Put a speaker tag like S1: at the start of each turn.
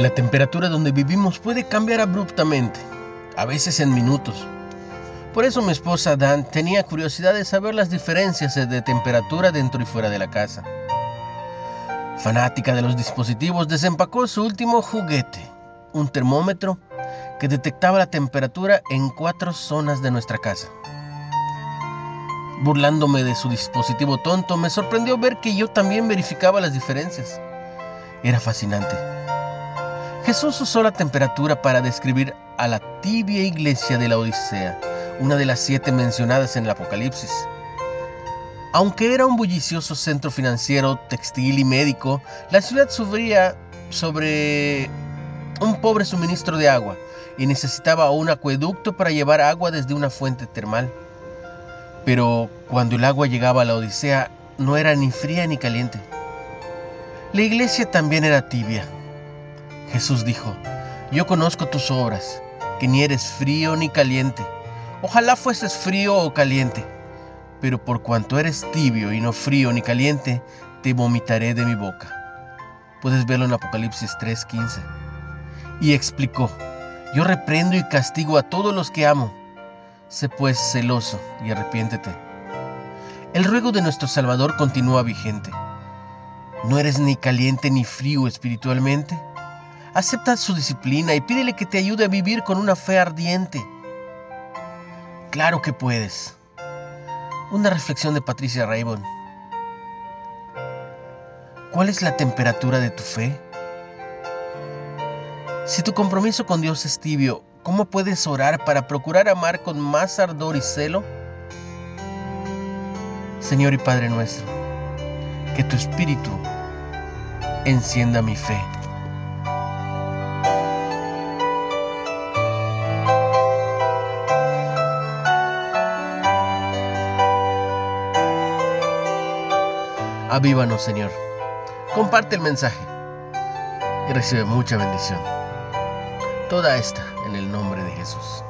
S1: La temperatura donde vivimos puede cambiar abruptamente, a veces en minutos. Por eso mi esposa Dan tenía curiosidad de saber las diferencias de temperatura dentro y fuera de la casa. Fanática de los dispositivos, desempacó su último juguete, un termómetro que detectaba la temperatura en cuatro zonas de nuestra casa. Burlándome de su dispositivo tonto, me sorprendió ver que yo también verificaba las diferencias. Era fascinante. Jesús usó la temperatura para describir a la tibia iglesia de la Odisea, una de las siete mencionadas en el Apocalipsis. Aunque era un bullicioso centro financiero, textil y médico, la ciudad sufría sobre un pobre suministro de agua y necesitaba un acueducto para llevar agua desde una fuente termal. Pero cuando el agua llegaba a la Odisea, no era ni fría ni caliente. La iglesia también era tibia, Jesús dijo, yo conozco tus obras, que ni eres frío ni caliente. Ojalá fueses frío o caliente, pero por cuanto eres tibio y no frío ni caliente, te vomitaré de mi boca. Puedes verlo en Apocalipsis 3:15. Y explicó, yo reprendo y castigo a todos los que amo. Sé pues celoso y arrepiéntete. El ruego de nuestro Salvador continúa vigente. ¿No eres ni caliente ni frío espiritualmente? Acepta su disciplina y pídele que te ayude a vivir con una fe ardiente. Claro que puedes. Una reflexión de Patricia Raybon. ¿Cuál es la temperatura de tu fe? Si tu compromiso con Dios es tibio, ¿cómo puedes orar para procurar amar con más ardor y celo? Señor y Padre nuestro, que tu espíritu encienda mi fe. Avívanos, Señor. Comparte el mensaje y recibe mucha bendición. Toda esta en el nombre de Jesús.